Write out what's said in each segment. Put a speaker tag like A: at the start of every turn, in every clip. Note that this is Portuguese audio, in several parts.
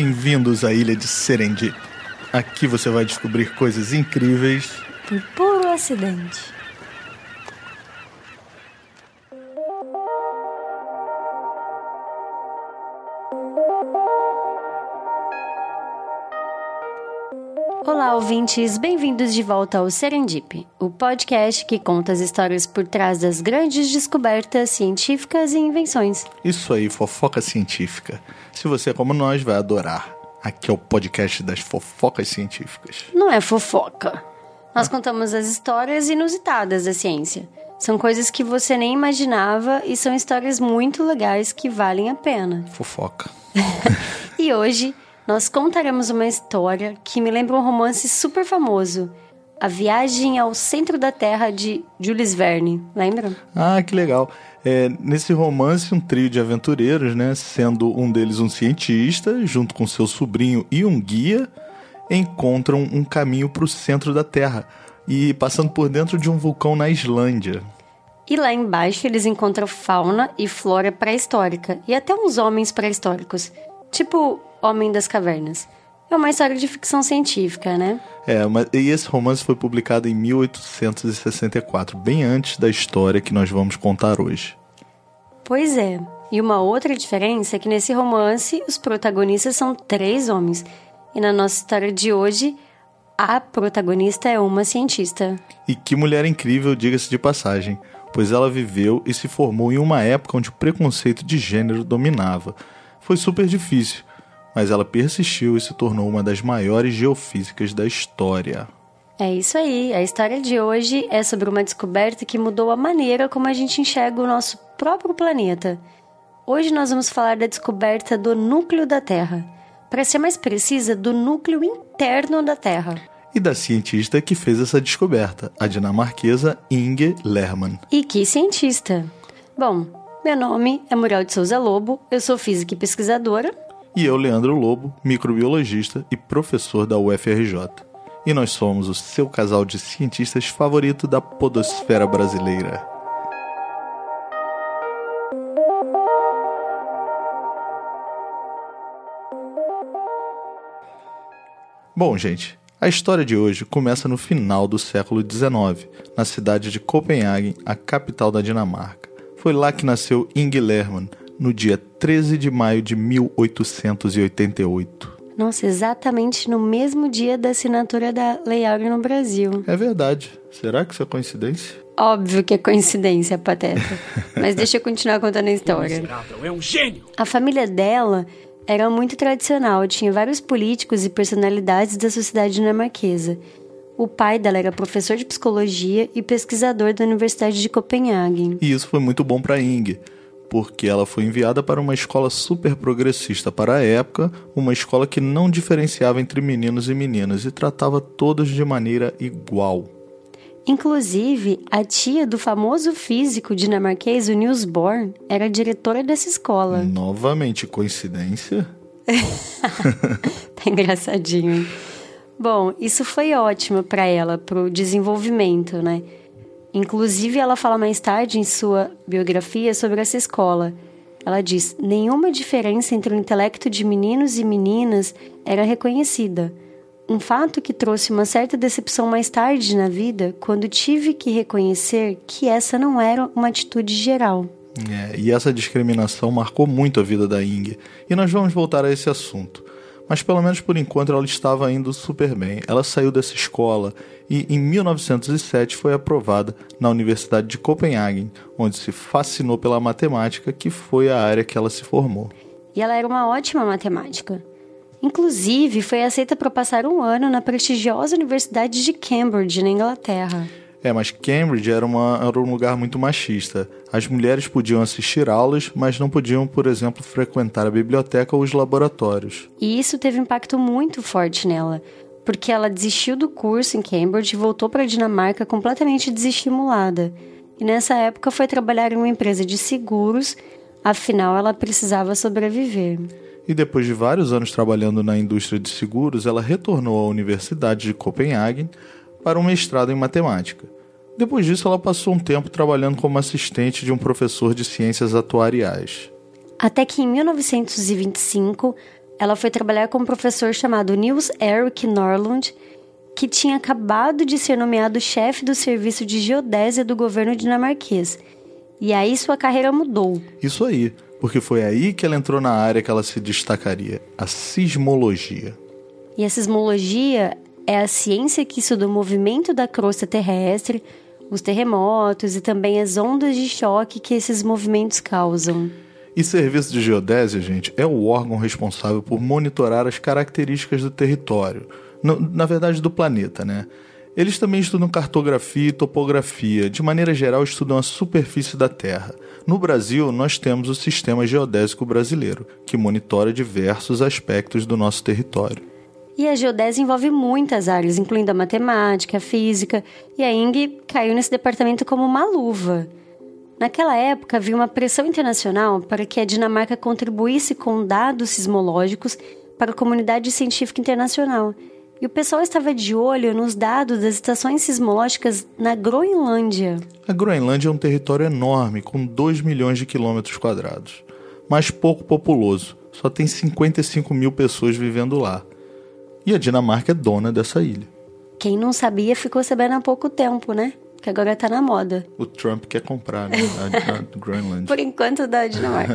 A: Bem-vindos à ilha de Serendip. Aqui você vai descobrir coisas incríveis
B: por puro acidente. Ouvintes, bem-vindos de volta ao Serendip, o podcast que conta as histórias por trás das grandes descobertas científicas e invenções.
A: Isso aí, fofoca científica. Se você é como nós, vai adorar. Aqui é o podcast das fofocas científicas.
B: Não é fofoca. Nós contamos as histórias inusitadas da ciência. São coisas que você nem imaginava e são histórias muito legais que valem a pena.
A: Fofoca.
B: e hoje nós contaremos uma história que me lembra um romance super famoso. A Viagem ao Centro da Terra de Jules Verne, lembra?
A: Ah, que legal. É, nesse romance, um trio de aventureiros, né, sendo um deles um cientista, junto com seu sobrinho e um guia, encontram um caminho para o centro da Terra e passando por dentro de um vulcão na Islândia.
B: E lá embaixo eles encontram fauna e flora pré-histórica e até uns homens pré-históricos, tipo Homem das Cavernas. É uma história de ficção científica, né?
A: É, mas, e esse romance foi publicado em 1864, bem antes da história que nós vamos contar hoje.
B: Pois é. E uma outra diferença é que nesse romance os protagonistas são três homens. E na nossa história de hoje, a protagonista é uma cientista.
A: E que mulher incrível, diga-se de passagem, pois ela viveu e se formou em uma época onde o preconceito de gênero dominava. Foi super difícil, mas ela persistiu e se tornou uma das maiores geofísicas da história.
B: É isso aí. A história de hoje é sobre uma descoberta que mudou a maneira como a gente enxerga o nosso próprio planeta. Hoje nós vamos falar da descoberta do núcleo da Terra. Para ser mais precisa, do núcleo interno da Terra.
A: E da cientista que fez essa descoberta, a dinamarquesa Inge Lerman.
B: E que cientista! Bom, meu nome é Muriel de Souza Lobo, eu sou física e pesquisadora
A: e eu, Leandro Lobo, microbiologista e professor da UFRJ. E nós somos o seu casal de cientistas favorito da podosfera brasileira. Bom, gente, a história de hoje começa no final do século XIX, na cidade de Copenhague, a capital da Dinamarca. Foi lá que nasceu Inge Lerman, no dia 13 de maio de 1888.
B: Nossa, exatamente no mesmo dia da assinatura da Lei Áurea no Brasil.
A: É verdade. Será que isso é coincidência?
B: Óbvio que é coincidência, Pateta. Mas deixa eu continuar contando a história.
C: É um gênio!
B: A família dela era muito tradicional, tinha vários políticos e personalidades da sociedade dinamarquesa. O pai dela era professor de psicologia e pesquisador da Universidade de Copenhague.
A: E isso foi muito bom para Inge porque ela foi enviada para uma escola super progressista para a época, uma escola que não diferenciava entre meninos e meninas e tratava todos de maneira igual.
B: Inclusive, a tia do famoso físico dinamarquês, o Niels Bohr, era diretora dessa escola.
A: Novamente, coincidência?
B: tá engraçadinho, hein? Bom, isso foi ótimo para ela, para o desenvolvimento, né? Inclusive, ela fala mais tarde em sua biografia sobre essa escola. Ela diz: nenhuma diferença entre o intelecto de meninos e meninas era reconhecida. Um fato que trouxe uma certa decepção mais tarde na vida, quando tive que reconhecer que essa não era uma atitude geral.
A: É, e essa discriminação marcou muito a vida da Inge. E nós vamos voltar a esse assunto. Mas pelo menos por enquanto ela estava indo super bem. Ela saiu dessa escola e em 1907 foi aprovada na Universidade de Copenhague, onde se fascinou pela matemática, que foi a área que ela se formou.
B: E ela era uma ótima matemática. Inclusive, foi aceita para passar um ano na prestigiosa Universidade de Cambridge, na Inglaterra.
A: É, mas Cambridge era, uma, era um lugar muito machista. As mulheres podiam assistir aulas, mas não podiam, por exemplo, frequentar a biblioteca ou os laboratórios.
B: E isso teve um impacto muito forte nela porque ela desistiu do curso em Cambridge e voltou para a Dinamarca completamente desestimulada. E nessa época foi trabalhar em uma empresa de seguros, afinal ela precisava sobreviver.
A: E depois de vários anos trabalhando na indústria de seguros, ela retornou à Universidade de Copenhague para um mestrado em matemática. Depois disso, ela passou um tempo trabalhando como assistente de um professor de ciências atuariais.
B: Até que em 1925, ela foi trabalhar com um professor chamado Niels Erik Norlund, que tinha acabado de ser nomeado chefe do serviço de geodésia do governo dinamarquês. E aí sua carreira mudou.
A: Isso aí, porque foi aí que ela entrou na área que ela se destacaria, a sismologia.
B: E a sismologia é a ciência que estuda o movimento da crosta terrestre, os terremotos e também as ondas de choque que esses movimentos causam.
A: E serviço de geodésia, gente, é o órgão responsável por monitorar as características do território, na verdade do planeta, né? Eles também estudam cartografia e topografia, de maneira geral estudam a superfície da Terra. No Brasil, nós temos o Sistema Geodésico Brasileiro, que monitora diversos aspectos do nosso território.
B: E a geodésia envolve muitas áreas, incluindo a matemática, a física, e a ING caiu nesse departamento como uma luva. Naquela época, havia uma pressão internacional para que a Dinamarca contribuísse com dados sismológicos para a comunidade científica internacional. E o pessoal estava de olho nos dados das estações sismológicas na Groenlândia.
A: A Groenlândia é um território enorme, com 2 milhões de quilômetros quadrados, mas pouco populoso. Só tem 55 mil pessoas vivendo lá. E a Dinamarca é dona dessa ilha.
B: Quem não sabia ficou sabendo há pouco tempo, né? que agora tá na moda.
A: O Trump quer comprar, né? A, a Greenland.
B: Por enquanto, da Dinamarca.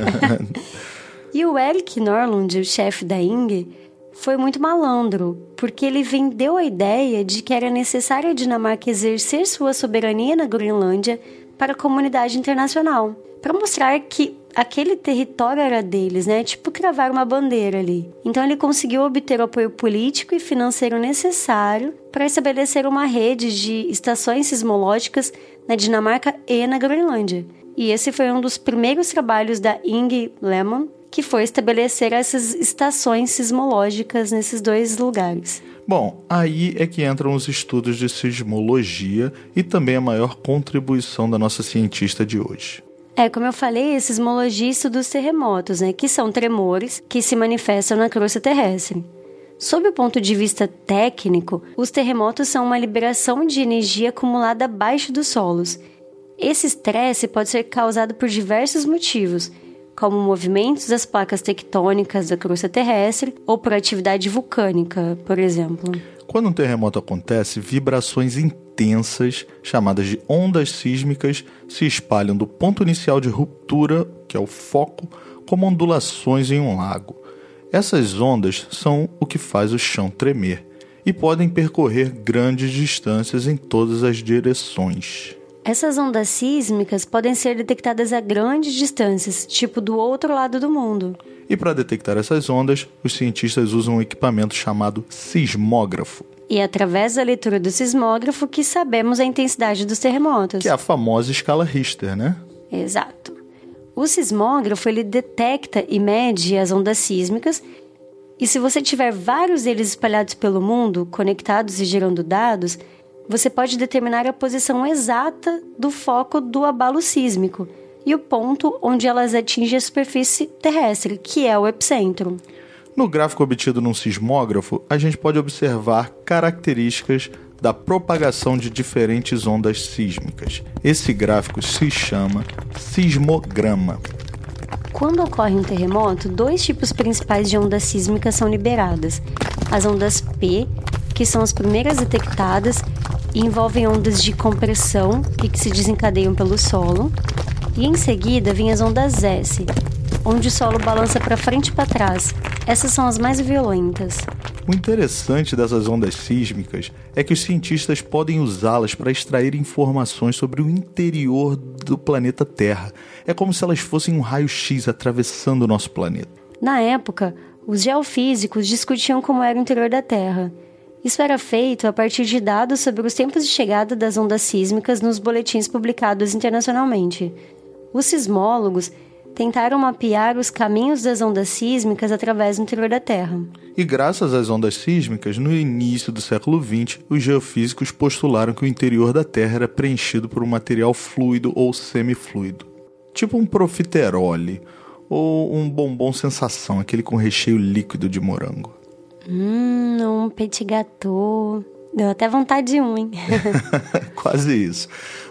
B: e o Eric Norlund, o chefe da ING, foi muito malandro, porque ele vendeu a ideia de que era necessário a Dinamarca exercer sua soberania na Groenlândia para a comunidade internacional, para mostrar que aquele território era deles, né? Tipo cravar uma bandeira ali. Então ele conseguiu obter o apoio político e financeiro necessário para estabelecer uma rede de estações sismológicas na Dinamarca e na Groenlândia. E esse foi um dos primeiros trabalhos da Inge Lehmann, que foi estabelecer essas estações sismológicas nesses dois lugares.
A: Bom, aí é que entram os estudos de sismologia e também a maior contribuição da nossa cientista de hoje.
B: É, como eu falei, esses sismologia dos terremotos, né, que são tremores que se manifestam na crosta terrestre. Sob o ponto de vista técnico, os terremotos são uma liberação de energia acumulada abaixo dos solos. Esse estresse pode ser causado por diversos motivos, como movimentos das placas tectônicas da crosta terrestre ou por atividade vulcânica, por exemplo.
A: Quando um terremoto acontece, vibrações intensas, chamadas de ondas sísmicas, se espalham do ponto inicial de ruptura, que é o foco, como ondulações em um lago. Essas ondas são o que faz o chão tremer e podem percorrer grandes distâncias em todas as direções.
B: Essas ondas sísmicas podem ser detectadas a grandes distâncias, tipo do outro lado do mundo.
A: E para detectar essas ondas, os cientistas usam um equipamento chamado sismógrafo.
B: E através da leitura do sismógrafo que sabemos a intensidade dos terremotos.
A: Que é a famosa escala Richter, né?
B: Exato. O sismógrafo ele detecta e mede as ondas sísmicas e se você tiver vários deles espalhados pelo mundo, conectados e gerando dados, você pode determinar a posição exata do foco do abalo sísmico e o ponto onde elas atingem a superfície terrestre, que é o epicentro.
A: No gráfico obtido num sismógrafo, a gente pode observar características da propagação de diferentes ondas sísmicas. Esse gráfico se chama sismograma.
B: Quando ocorre um terremoto, dois tipos principais de ondas sísmicas são liberadas: as ondas P, que são as primeiras detectadas e envolvem ondas de compressão e que se desencadeiam pelo solo. E em seguida vêm as ondas S, onde o solo balança para frente e para trás. Essas são as mais violentas.
A: O interessante dessas ondas sísmicas é que os cientistas podem usá-las para extrair informações sobre o interior do planeta Terra. É como se elas fossem um raio-x atravessando o nosso planeta.
B: Na época, os geofísicos discutiam como era o interior da Terra. Isso era feito a partir de dados sobre os tempos de chegada das ondas sísmicas nos boletins publicados internacionalmente. Os sismólogos tentaram mapear os caminhos das ondas sísmicas através do interior da Terra.
A: E graças às ondas sísmicas, no início do século XX, os geofísicos postularam que o interior da Terra era preenchido por um material fluido ou semifluido, tipo um profiterole ou um bombom sensação, aquele com recheio líquido de morango.
B: Hum, um petit gâteau. Deu até vontade de um, hein?
A: Quase isso.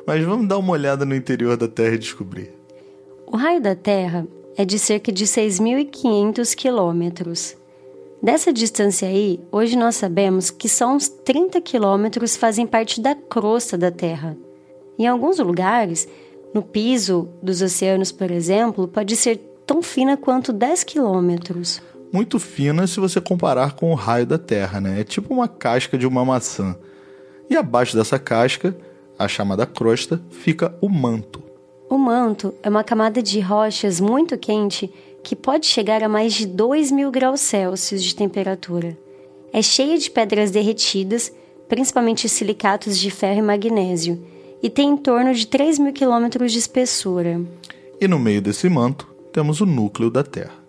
A: Mas vamos dar uma olhada no interior da Terra e descobrir.
B: O raio da Terra é de cerca de 6.500 quilômetros. Dessa distância aí, hoje nós sabemos que só uns 30 quilômetros fazem parte da crosta da Terra. Em alguns lugares, no piso dos oceanos, por exemplo, pode ser tão fina quanto 10 quilômetros.
A: Muito fina se você comparar com o raio da Terra, né? É tipo uma casca de uma maçã. E abaixo dessa casca, a chamada crosta, fica o manto.
B: O manto é uma camada de rochas muito quente que pode chegar a mais de 2 mil graus Celsius de temperatura. É cheia de pedras derretidas, principalmente silicatos de ferro e magnésio, e tem em torno de 3 mil quilômetros de espessura.
A: E no meio desse manto temos o núcleo da Terra.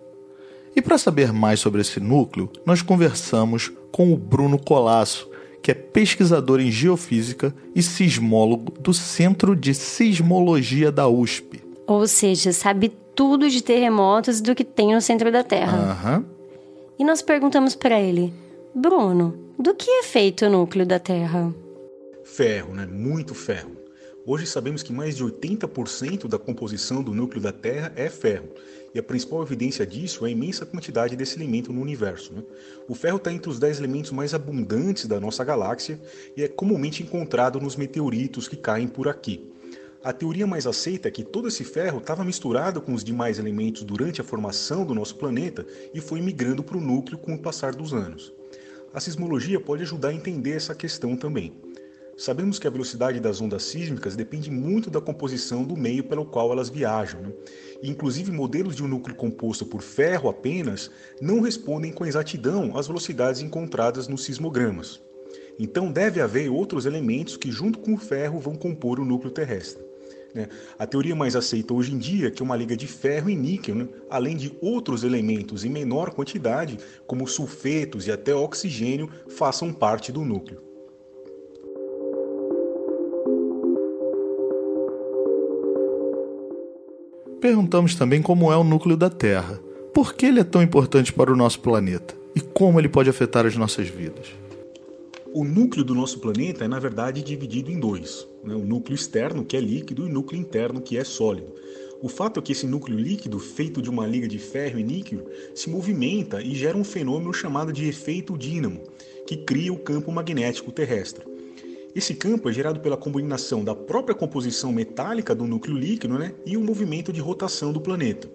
A: E para saber mais sobre esse núcleo, nós conversamos com o Bruno Colasso, que é pesquisador em geofísica e sismólogo do Centro de Sismologia da USP.
B: Ou seja, sabe tudo de terremotos do que tem no centro da Terra.
A: Uhum.
B: E nós perguntamos para ele: Bruno, do que é feito o núcleo da Terra?
C: Ferro, né? Muito ferro. Hoje sabemos que mais de 80% da composição do núcleo da Terra é ferro. E a principal evidência disso é a imensa quantidade desse elemento no universo. Né? O ferro está entre os 10 elementos mais abundantes da nossa galáxia e é comumente encontrado nos meteoritos que caem por aqui. A teoria mais aceita é que todo esse ferro estava misturado com os demais elementos durante a formação do nosso planeta e foi migrando para o núcleo com o passar dos anos. A sismologia pode ajudar a entender essa questão também. Sabemos que a velocidade das ondas sísmicas depende muito da composição do meio pelo qual elas viajam. Né? Inclusive, modelos de um núcleo composto por ferro apenas não respondem com exatidão às velocidades encontradas nos sismogramas. Então, deve haver outros elementos que, junto com o ferro, vão compor o núcleo terrestre. Né? A teoria mais aceita hoje em dia é que uma liga de ferro e níquel, né? além de outros elementos em menor quantidade, como sulfetos e até oxigênio, façam parte do núcleo.
A: Perguntamos também como é o núcleo da Terra. Por que ele é tão importante para o nosso planeta? E como ele pode afetar as nossas vidas?
C: O núcleo do nosso planeta é, na verdade, dividido em dois: né? o núcleo externo, que é líquido, e o núcleo interno, que é sólido. O fato é que esse núcleo líquido, feito de uma liga de ferro e níquel, se movimenta e gera um fenômeno chamado de efeito dínamo, que cria o campo magnético terrestre. Esse campo é gerado pela combinação da própria composição metálica do núcleo líquido né, e o movimento de rotação do planeta.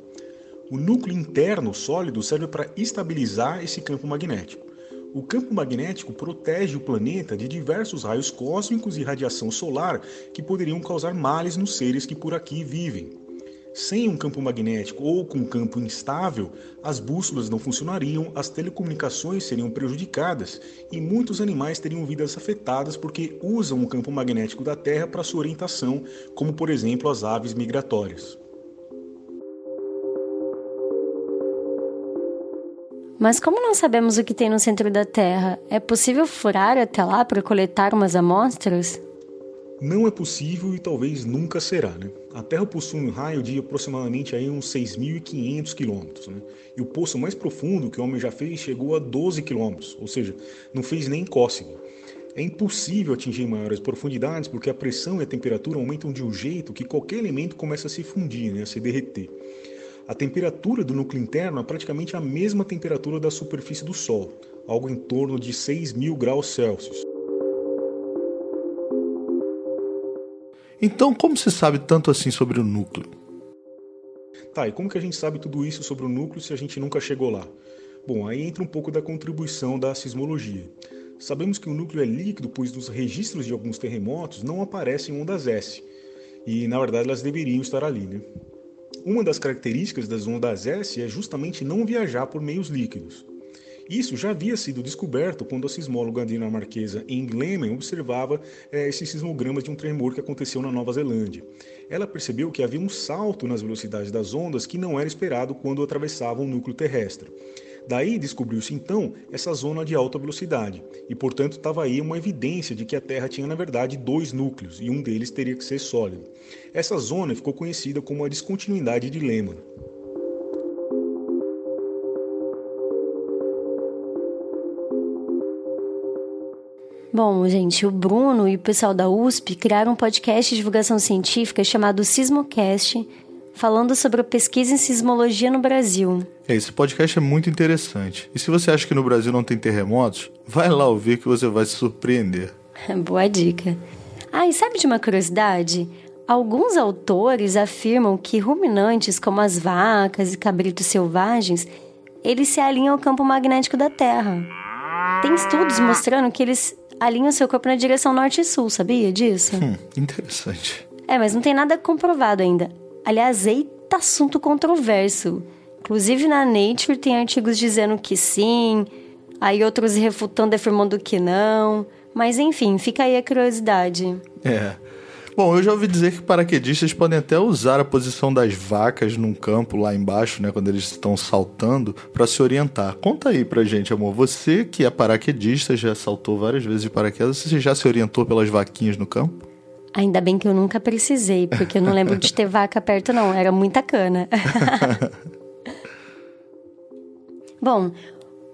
C: O núcleo interno sólido serve para estabilizar esse campo magnético. O campo magnético protege o planeta de diversos raios cósmicos e radiação solar que poderiam causar males nos seres que por aqui vivem. Sem um campo magnético ou com um campo instável, as bússolas não funcionariam, as telecomunicações seriam prejudicadas e muitos animais teriam vidas afetadas porque usam o campo magnético da Terra para sua orientação, como por exemplo as aves migratórias.
B: Mas como não sabemos o que tem no centro da Terra, é possível furar até lá para coletar umas amostras?
C: Não é possível e talvez nunca será. Né? A Terra possui um raio de aproximadamente aí uns 6.500 quilômetros. Né? E o poço mais profundo que o homem já fez chegou a 12 quilômetros, ou seja, não fez nem cócega. É impossível atingir maiores profundidades porque a pressão e a temperatura aumentam de um jeito que qualquer elemento começa a se fundir, né? a se derreter. A temperatura do núcleo interno é praticamente a mesma temperatura da superfície do Sol, algo em torno de 6 mil graus Celsius.
A: Então, como se sabe tanto assim sobre o núcleo?
C: Tá, e como que a gente sabe tudo isso sobre o núcleo se a gente nunca chegou lá? Bom, aí entra um pouco da contribuição da sismologia. Sabemos que o núcleo é líquido, pois nos registros de alguns terremotos não aparecem ondas S, e na verdade elas deveriam estar ali, né? Uma das características das ondas S é justamente não viajar por meios líquidos. Isso já havia sido descoberto quando a sismóloga dinamarquesa Ing Lehmann observava é, esses sismogramas de um tremor que aconteceu na Nova Zelândia. Ela percebeu que havia um salto nas velocidades das ondas que não era esperado quando atravessavam o núcleo terrestre. Daí descobriu-se então essa zona de alta velocidade, e portanto estava aí uma evidência de que a Terra tinha na verdade dois núcleos, e um deles teria que ser sólido. Essa zona ficou conhecida como a descontinuidade de Lehmann.
B: Bom, gente, o Bruno e o pessoal da USP criaram um podcast de divulgação científica chamado Sismocast falando sobre a pesquisa em sismologia no Brasil.
A: É, esse podcast é muito interessante. E se você acha que no Brasil não tem terremotos, vai lá ouvir que você vai se surpreender.
B: Boa dica. Ah, e sabe de uma curiosidade? Alguns autores afirmam que ruminantes como as vacas e cabritos selvagens, eles se alinham ao campo magnético da Terra. Tem estudos mostrando que eles alinham seu corpo na direção norte e sul, sabia disso?
A: Hum, interessante.
B: É, mas não tem nada comprovado ainda. Aliás, eita assunto controverso. Inclusive na Nature tem artigos dizendo que sim, aí outros refutando, afirmando que não. Mas enfim, fica aí a curiosidade.
A: É. Bom, eu já ouvi dizer que paraquedistas podem até usar a posição das vacas num campo lá embaixo, né, quando eles estão saltando, para se orientar. Conta aí pra gente, amor. Você que é paraquedista, já saltou várias vezes de paraquedas, você já se orientou pelas vaquinhas no campo?
B: Ainda bem que eu nunca precisei, porque eu não lembro de ter vaca perto, não. Era muita cana. Bom,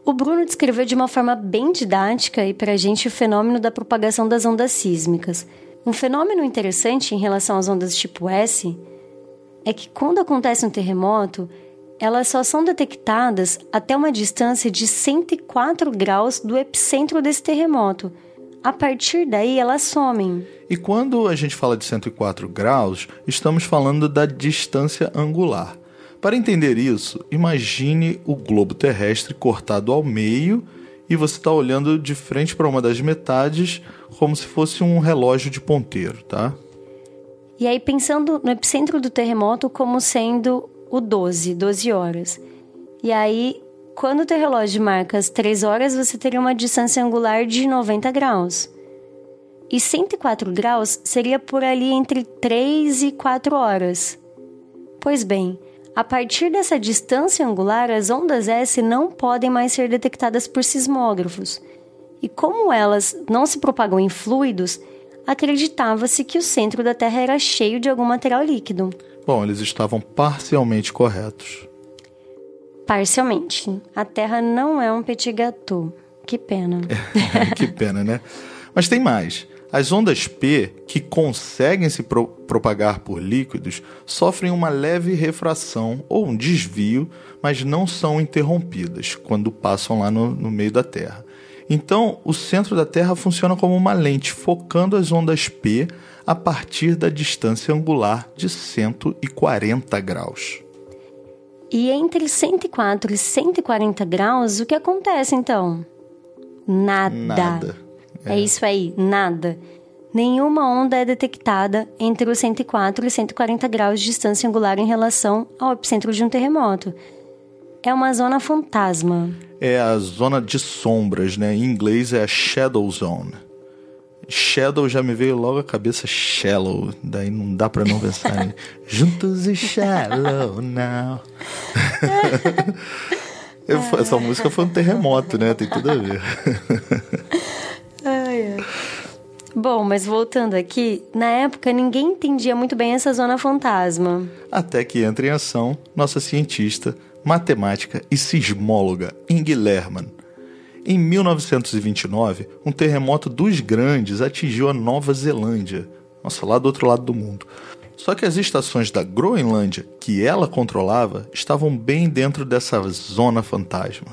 B: o Bruno descreveu de uma forma bem didática e para a gente o fenômeno da propagação das ondas sísmicas. Um fenômeno interessante em relação às ondas tipo S é que quando acontece um terremoto, elas só são detectadas até uma distância de 104 graus do epicentro desse terremoto. A partir daí, elas somem.
A: E quando a gente fala de 104 graus, estamos falando da distância angular. Para entender isso, imagine o globo terrestre cortado ao meio e você está olhando de frente para uma das metades como se fosse um relógio de ponteiro, tá?
B: E aí pensando no epicentro do terremoto como sendo o 12, 12 horas. E aí, quando o teu relógio marca as 3 horas, você teria uma distância angular de 90 graus. E 104 graus seria por ali entre 3 e 4 horas. Pois bem, a partir dessa distância angular, as ondas S não podem mais ser detectadas por sismógrafos. E como elas não se propagam em fluidos, acreditava-se que o centro da Terra era cheio de algum material líquido.
A: Bom, eles estavam parcialmente corretos.
B: Parcialmente. A Terra não é um petit gâteau. Que pena.
A: que pena, né? Mas tem mais. As ondas P, que conseguem se pro propagar por líquidos, sofrem uma leve refração ou um desvio, mas não são interrompidas quando passam lá no, no meio da Terra. Então, o centro da Terra funciona como uma lente, focando as ondas P a partir da distância angular de 140 graus.
B: E entre 104 e 140 graus, o que acontece então? Nada.
A: Nada.
B: É. é isso aí, nada. Nenhuma onda é detectada entre os 104 e 140 graus de distância angular em relação ao epicentro de um terremoto. É uma zona fantasma.
A: É a zona de sombras, né? Em inglês é a shadow zone. Shadow já me veio logo à cabeça shallow, daí não dá para não pensar em juntos e shallow now. Essa música foi um terremoto, né? Tem tudo a ver.
B: Bom, mas voltando aqui, na época ninguém entendia muito bem essa zona fantasma.
A: Até que entra em ação nossa cientista, matemática e sismóloga Inge Lerman. Em 1929, um terremoto dos grandes atingiu a Nova Zelândia, nossa, lá do outro lado do mundo. Só que as estações da Groenlândia, que ela controlava, estavam bem dentro dessa zona fantasma.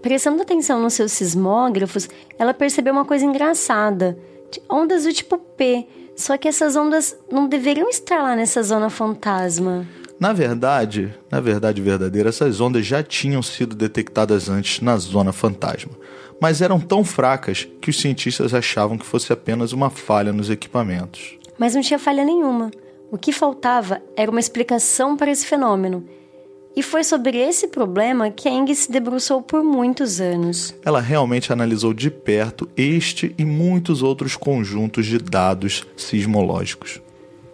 B: Prestando atenção nos seus sismógrafos, ela percebeu uma coisa engraçada: ondas do tipo P. Só que essas ondas não deveriam estar lá nessa zona fantasma.
A: Na verdade, na verdade verdadeira, essas ondas já tinham sido detectadas antes na zona fantasma, mas eram tão fracas que os cientistas achavam que fosse apenas uma falha nos equipamentos.
B: Mas não tinha falha nenhuma. O que faltava era uma explicação para esse fenômeno. E foi sobre esse problema que a Eng se debruçou por muitos anos.
A: Ela realmente analisou de perto este e muitos outros conjuntos de dados sismológicos.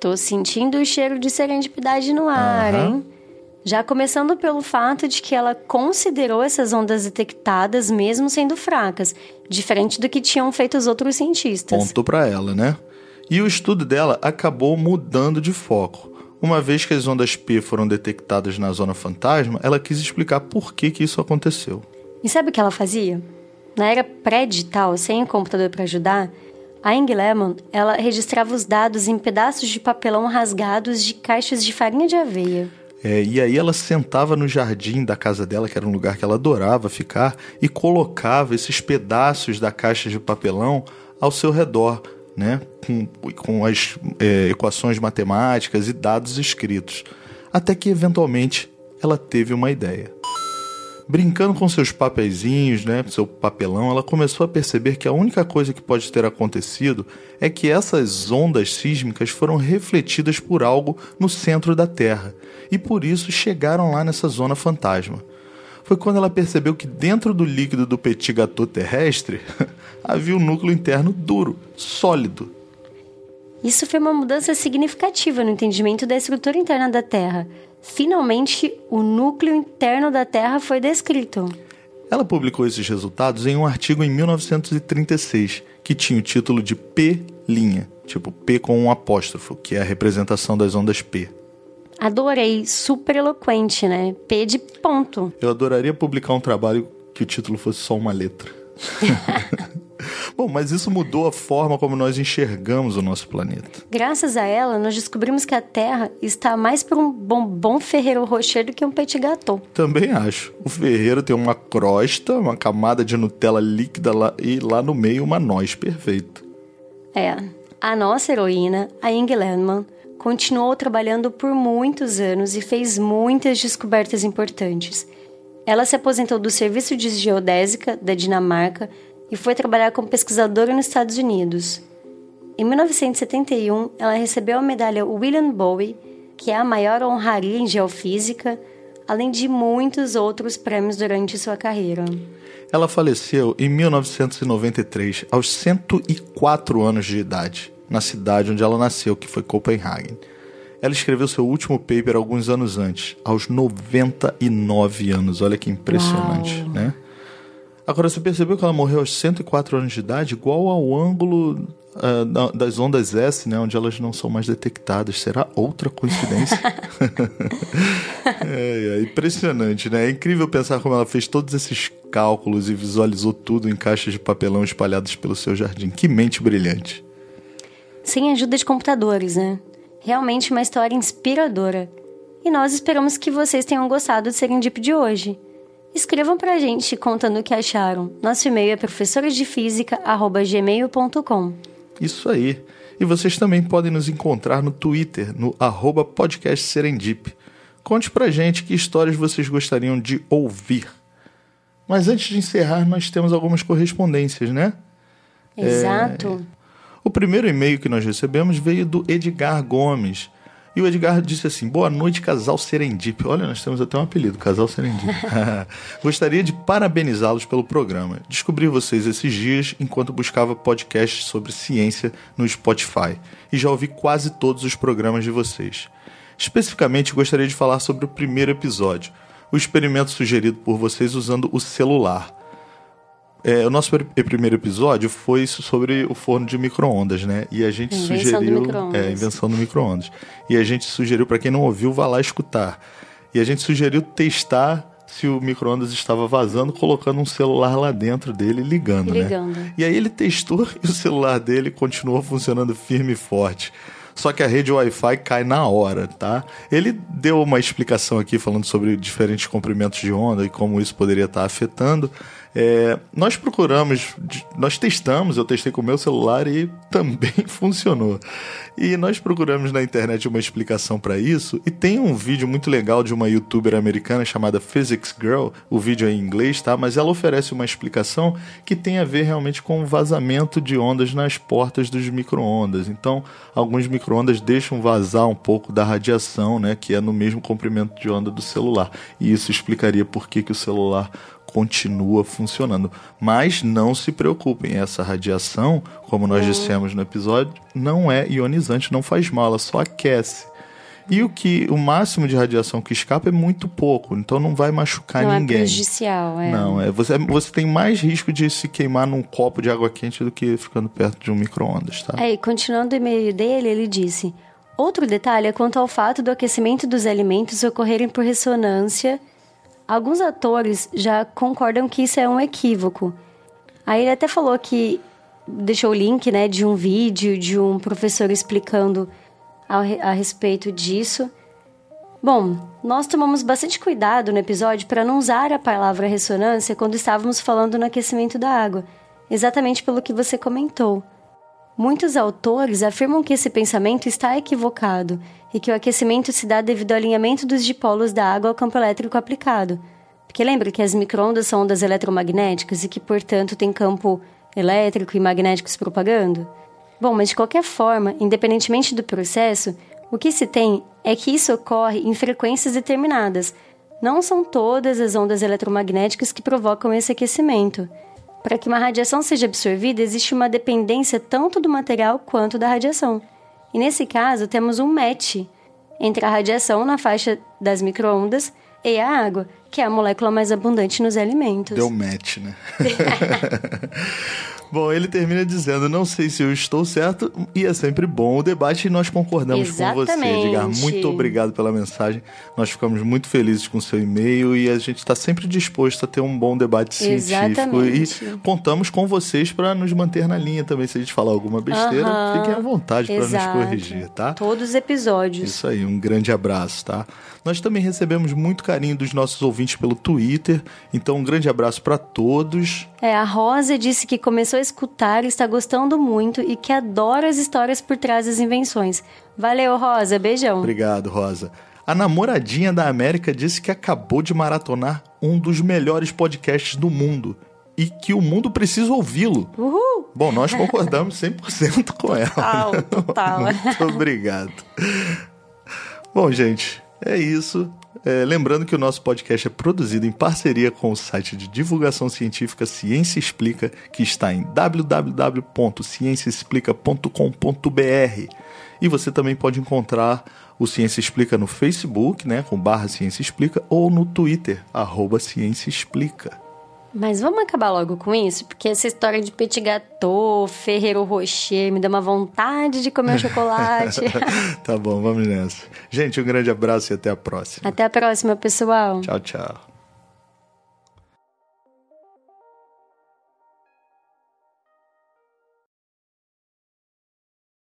B: Tô sentindo o cheiro de serendipidade no ar, uhum. hein? Já começando pelo fato de que ela considerou essas ondas detectadas mesmo sendo fracas, diferente do que tinham feito os outros cientistas.
A: Ponto para ela, né? E o estudo dela acabou mudando de foco. Uma vez que as ondas P foram detectadas na zona fantasma, ela quis explicar por que, que isso aconteceu.
B: E sabe o que ela fazia? Na era pré-digital, sem o computador para ajudar, A Ing Lemon, ela registrava os dados em pedaços de papelão rasgados de caixas de farinha de aveia.
A: É, e aí ela sentava no jardim da casa dela, que era um lugar que ela adorava ficar, e colocava esses pedaços da caixa de papelão ao seu redor, né? com, com as é, equações matemáticas e dados escritos. Até que, eventualmente, ela teve uma ideia. Brincando com seus papeizinhos, né, seu papelão, ela começou a perceber que a única coisa que pode ter acontecido é que essas ondas sísmicas foram refletidas por algo no centro da Terra e por isso chegaram lá nessa zona fantasma. Foi quando ela percebeu que dentro do líquido do petit gâteau terrestre havia um núcleo interno duro, sólido.
B: Isso foi uma mudança significativa no entendimento da estrutura interna da Terra finalmente o núcleo interno da Terra foi descrito.
A: Ela publicou esses resultados em um artigo em 1936, que tinha o título de P', tipo P com um apóstrofo, que é a representação das ondas P.
B: Adorei, super eloquente, né? P de ponto.
A: Eu adoraria publicar um trabalho que o título fosse só uma letra. Bom, mas isso mudou a forma como nós enxergamos o nosso planeta.
B: Graças a ela, nós descobrimos que a Terra está mais para um bombom ferreiro rocher do que um petit gâteau.
A: Também acho. O ferreiro tem uma crosta, uma camada de Nutella líquida lá, e lá no meio uma noz perfeita.
B: É. A nossa heroína, a Ing Landman, continuou trabalhando por muitos anos e fez muitas descobertas importantes. Ela se aposentou do Serviço de Geodésica da Dinamarca e foi trabalhar como pesquisadora nos Estados Unidos. Em 1971, ela recebeu a medalha William Bowie, que é a maior honraria em geofísica, além de muitos outros prêmios durante sua carreira.
A: Ela faleceu em 1993, aos 104 anos de idade, na cidade onde ela nasceu, que foi Copenhagen. Ela escreveu seu último paper alguns anos antes, aos 99 anos. Olha que impressionante, Uau. né? Agora, você percebeu que ela morreu aos 104 anos de idade, igual ao ângulo uh, das ondas S, né, onde elas não são mais detectadas. Será outra coincidência? é, é, impressionante, né? É incrível pensar como ela fez todos esses cálculos e visualizou tudo em caixas de papelão espalhadas pelo seu jardim. Que mente brilhante.
B: Sem ajuda de computadores, né? Realmente uma história inspiradora. E nós esperamos que vocês tenham gostado do Serendip de hoje. Escrevam pra gente contando o que acharam. Nosso e-mail é professoresdefísica.gmail.com
A: Isso aí. E vocês também podem nos encontrar no Twitter, no arroba podcast Serendip. Conte pra gente que histórias vocês gostariam de ouvir. Mas antes de encerrar, nós temos algumas correspondências, né?
B: Exato.
A: É... O primeiro e-mail que nós recebemos veio do Edgar Gomes. E o Edgar disse assim: Boa noite, casal Serendip. Olha, nós temos até um apelido, casal Serendip. Gostaria de parabenizá-los pelo programa. Descobri vocês esses dias enquanto buscava podcasts sobre ciência no Spotify e já ouvi quase todos os programas de vocês. Especificamente, gostaria de falar sobre o primeiro episódio, o experimento sugerido por vocês usando o celular. É, o nosso primeiro episódio foi sobre o forno de micro-ondas, né? E a gente invenção sugeriu. Do é, invenção do micro-ondas. E a gente sugeriu, para quem não ouviu, vá lá escutar. E a gente sugeriu testar se o micro-ondas estava vazando, colocando um celular lá dentro dele ligando, ligando, né? E aí ele testou e o celular dele continuou funcionando firme e forte só que a rede Wi-Fi cai na hora, tá? Ele deu uma explicação aqui falando sobre diferentes comprimentos de onda e como isso poderia estar afetando. É, nós procuramos, nós testamos, eu testei com o meu celular e também funcionou. E nós procuramos na internet uma explicação para isso e tem um vídeo muito legal de uma youtuber americana chamada Physics Girl, o vídeo é em inglês, tá? Mas ela oferece uma explicação que tem a ver realmente com o vazamento de ondas nas portas dos micro-ondas. Então, alguns micro-ondas deixam vazar um pouco da radiação, né, que é no mesmo comprimento de onda do celular. E isso explicaria por que, que o celular continua funcionando. Mas não se preocupem, essa radiação, como nós dissemos no episódio, não é ionizante, não faz mal, ela só aquece. E o que o máximo de radiação que escapa é muito pouco, então não vai machucar
B: não
A: é ninguém. Não
B: é prejudicial, é.
A: Não, é você, você tem mais risco de se queimar num copo de água quente do que ficando perto de um micro-ondas, tá?
B: É, e continuando o e-mail dele, ele disse: Outro detalhe é quanto ao fato do aquecimento dos alimentos ocorrerem por ressonância Alguns atores já concordam que isso é um equívoco. Aí ele até falou que deixou o link, né, de um vídeo de um professor explicando a, a respeito disso. Bom, nós tomamos bastante cuidado no episódio para não usar a palavra ressonância quando estávamos falando no aquecimento da água, exatamente pelo que você comentou. Muitos autores afirmam que esse pensamento está equivocado e que o aquecimento se dá devido ao alinhamento dos dipolos da água ao campo elétrico aplicado. Porque lembra que as microondas são ondas eletromagnéticas e que, portanto, tem campo elétrico e magnético se propagando? Bom, mas de qualquer forma, independentemente do processo, o que se tem é que isso ocorre em frequências determinadas. Não são todas as ondas eletromagnéticas que provocam esse aquecimento. Para que uma radiação seja absorvida, existe uma dependência tanto do material quanto da radiação. E nesse caso, temos um match entre a radiação na faixa das microondas e a água, que é a molécula mais abundante nos alimentos.
A: Deu match, né? Bom, ele termina dizendo: Não sei se eu estou certo, e é sempre bom o debate e nós concordamos
B: Exatamente.
A: com você, Edgar. Muito obrigado pela mensagem. Nós ficamos muito felizes com o seu e-mail e a gente está sempre disposto a ter um bom debate científico.
B: Exatamente.
A: E contamos com vocês para nos manter na linha também. Se a gente falar alguma besteira, fiquem à vontade para nos corrigir, tá?
B: Todos os episódios.
A: Isso aí, um grande abraço, tá? Nós também recebemos muito carinho dos nossos ouvintes pelo Twitter, então um grande abraço para todos.
B: É, a Rosa disse que começou a escutar, está gostando muito e que adora as histórias por trás das invenções. Valeu, Rosa. Beijão.
A: Obrigado, Rosa. A namoradinha da América disse que acabou de maratonar um dos melhores podcasts do mundo e que o mundo precisa ouvi-lo.
B: Uhul!
A: Bom, nós concordamos 100% com ela.
B: Total, total.
A: Muito obrigado. Bom, gente, é isso. É, lembrando que o nosso podcast é produzido em parceria com o site de divulgação científica Ciência Explica, que está em www.cienciaexplica.com.br. E você também pode encontrar o Ciência Explica no Facebook, né, com barra Ciência Explica, ou no Twitter, arroba Ciência Explica.
B: Mas vamos acabar logo com isso? Porque essa história de petit gâteau, Ferrero Rocher, me dá uma vontade de comer o chocolate.
A: tá bom, vamos nessa. Gente, um grande abraço e até a próxima.
B: Até a próxima, pessoal.
A: Tchau, tchau.